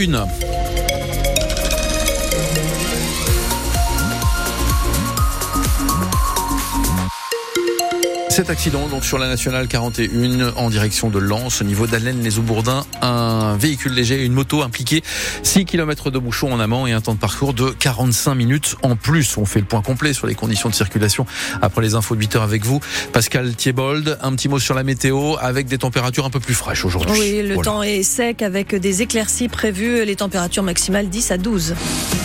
Une. Cet accident donc sur la nationale 41 en direction de Lens au niveau d'Allen les Aubourdins, un véhicule léger et une moto impliqués, 6 km de bouchon en amont et un temps de parcours de 45 minutes en plus. On fait le point complet sur les conditions de circulation après les infos de 8 heures avec vous. Pascal Thiebold, un petit mot sur la météo avec des températures un peu plus fraîches aujourd'hui. Oui, le temps est sec avec des éclaircies prévues, les températures maximales 10 à 12.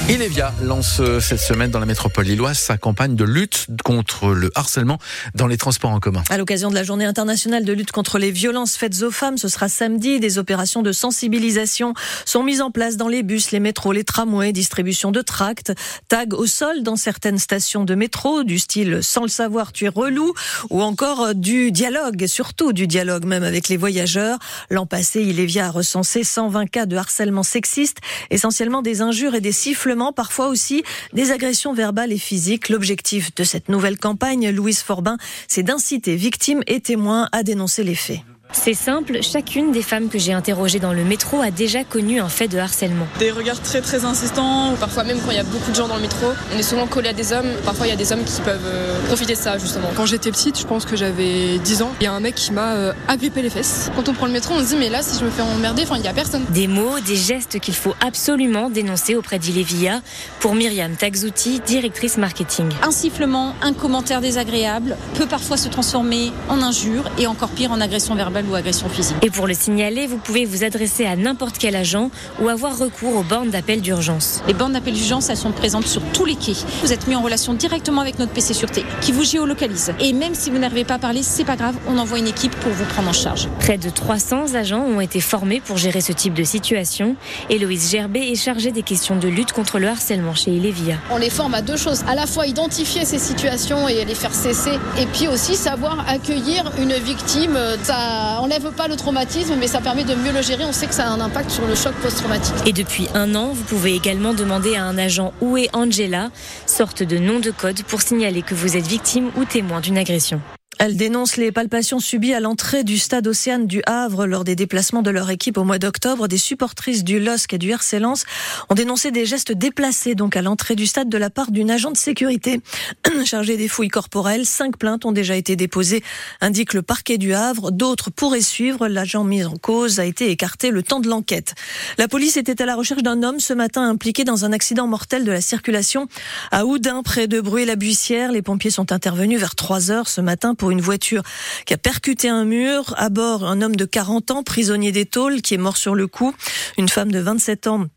Inévia lance cette semaine dans la métropole lilloise sa campagne de lutte contre le harcèlement dans les transports en commun. À l'occasion de la journée internationale de lutte contre les violences faites aux femmes, ce sera samedi. Des opérations de sensibilisation sont mises en place dans les bus, les métros, les tramways, distribution de tracts, tags au sol dans certaines stations de métro, du style sans le savoir tu es relou, ou encore du dialogue, surtout du dialogue même avec les voyageurs. L'an passé, Ilévia a recensé 120 cas de harcèlement sexiste, essentiellement des injures et des sifflements parfois aussi des agressions verbales et physiques. L'objectif de cette nouvelle campagne, Louise Forbin, c'est d'inciter victimes et témoins à dénoncer les faits. C'est simple, chacune des femmes que j'ai interrogées dans le métro a déjà connu un fait de harcèlement. Des regards très très insistants, parfois même quand il y a beaucoup de gens dans le métro, on est souvent collé à des hommes, parfois il y a des hommes qui peuvent euh, profiter de ça justement. Quand j'étais petite, je pense que j'avais 10 ans, il y a un mec qui m'a euh, agrippé les fesses. Quand on prend le métro, on se dit mais là si je me fais emmerder, enfin il y a personne. Des mots, des gestes qu'il faut absolument dénoncer auprès d'Ilevia pour Myriam Tagzouti, directrice marketing. Un sifflement, un commentaire désagréable peut parfois se transformer en injure et encore pire en agression verbale ou agression physique. Et pour le signaler, vous pouvez vous adresser à n'importe quel agent ou avoir recours aux bornes d'appel d'urgence. Les bornes d'appel d'urgence, elles sont présentes sur tous les quais. Vous êtes mis en relation directement avec notre PC Sûreté qui vous géolocalise. Et même si vous n'arrivez pas à parler, c'est pas grave, on envoie une équipe pour vous prendre en charge. Près de 300 agents ont été formés pour gérer ce type de situation. Héloïse Gerbet est chargée des questions de lutte contre le harcèlement chez Ilévia. On les forme à deux choses, à la fois identifier ces situations et les faire cesser, et puis aussi savoir accueillir une victime. Ça enlève pas le traumatisme, mais ça permet de mieux le gérer. On sait que ça a un impact sur le choc post-traumatique. Et depuis un an, vous pouvez également demander à un agent où est Angela, sorte de nom de code pour signaler que vous êtes victime ou témoin d'une agression. Elle dénonce les palpations subies à l'entrée du stade Océane du Havre lors des déplacements de leur équipe au mois d'octobre. Des supportrices du LOSC et du RC Lens ont dénoncé des gestes déplacés donc à l'entrée du stade de la part d'une agent de sécurité chargée des fouilles corporelles. Cinq plaintes ont déjà été déposées, indique le parquet du Havre. D'autres pourraient suivre. L'agent mis en cause a été écarté le temps de l'enquête. La police était à la recherche d'un homme ce matin impliqué dans un accident mortel de la circulation à Oudin, près de Bruy-la-Buissière. Les pompiers sont intervenus vers 3 heures ce matin une voiture qui a percuté un mur. À bord, un homme de 40 ans, prisonnier des tôles, qui est mort sur le coup. Une femme de 27 ans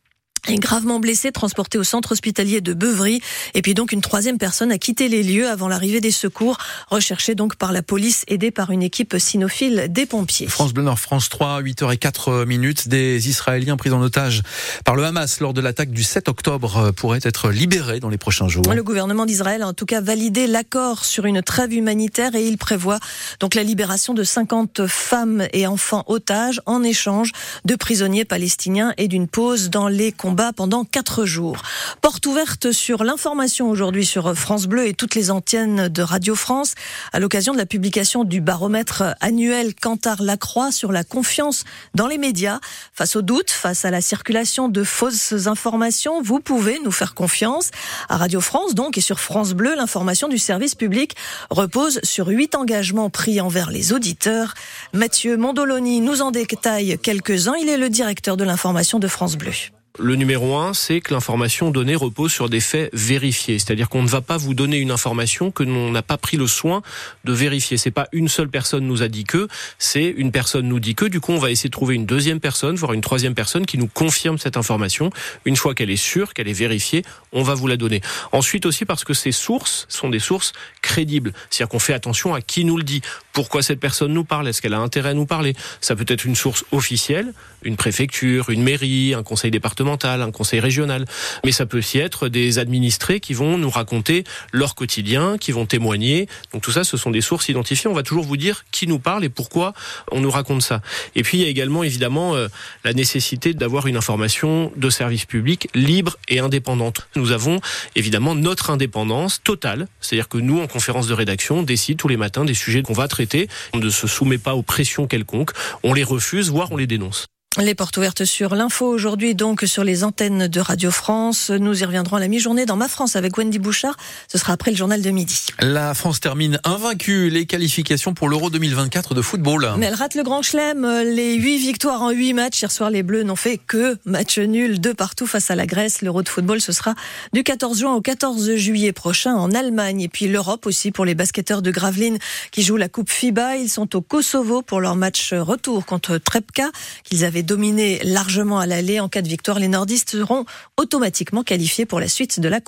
est gravement blessé, transporté au centre hospitalier de Beuvry. Et puis donc une troisième personne a quitté les lieux avant l'arrivée des secours, recherchée donc par la police, aidée par une équipe cynophile des pompiers. France Bleu Nord, France 3, 8h04 minutes. Des Israéliens pris en otage par le Hamas lors de l'attaque du 7 octobre pourraient être libérés dans les prochains jours. Le gouvernement d'Israël a en tout cas validé l'accord sur une trêve humanitaire et il prévoit donc la libération de 50 femmes et enfants otages en échange de prisonniers palestiniens et d'une pause dans les combats pendant quatre jours. Porte ouverte sur l'information aujourd'hui sur France Bleu et toutes les antennes de Radio France à l'occasion de la publication du baromètre annuel Cantar Lacroix sur la confiance dans les médias. Face aux doutes, face à la circulation de fausses informations, vous pouvez nous faire confiance. À Radio France donc et sur France Bleu, l'information du service public repose sur huit engagements pris envers les auditeurs. Mathieu Mondoloni nous en détaille quelques-uns. Il est le directeur de l'information de France Bleu. Le numéro un, c'est que l'information donnée repose sur des faits vérifiés. C'est-à-dire qu'on ne va pas vous donner une information que l'on n'a pas pris le soin de vérifier. C'est pas une seule personne nous a dit que, c'est une personne nous dit que. Du coup, on va essayer de trouver une deuxième personne, voire une troisième personne qui nous confirme cette information. Une fois qu'elle est sûre, qu'elle est vérifiée, on va vous la donner. Ensuite aussi parce que ces sources sont des sources crédibles. C'est-à-dire qu'on fait attention à qui nous le dit. Pourquoi cette personne nous parle? Est-ce qu'elle a intérêt à nous parler? Ça peut être une source officielle, une préfecture, une mairie, un conseil départemental un conseil régional. Mais ça peut aussi être des administrés qui vont nous raconter leur quotidien, qui vont témoigner. Donc tout ça, ce sont des sources identifiées. On va toujours vous dire qui nous parle et pourquoi on nous raconte ça. Et puis il y a également évidemment euh, la nécessité d'avoir une information de service public libre et indépendante. Nous avons évidemment notre indépendance totale, c'est-à-dire que nous, en conférence de rédaction, on décide tous les matins des sujets qu'on va traiter. On ne se soumet pas aux pressions quelconques, on les refuse, voire on les dénonce. Les portes ouvertes sur l'info aujourd'hui, donc sur les antennes de Radio France. Nous y reviendrons à la mi-journée dans Ma France avec Wendy Bouchard. Ce sera après le journal de midi. La France termine invaincue les qualifications pour l'Euro 2024 de football. Mais elle rate le grand chelem. Les huit victoires en huit matchs. Hier soir, les Bleus n'ont fait que match nul de partout face à la Grèce. L'Euro de football, ce sera du 14 juin au 14 juillet prochain en Allemagne. Et puis l'Europe aussi pour les basketteurs de Gravelines qui jouent la Coupe FIBA. Ils sont au Kosovo pour leur match retour contre Trepka qu'ils avaient dominé largement à l'aller. En cas de victoire, les nordistes seront automatiquement qualifiés pour la suite de la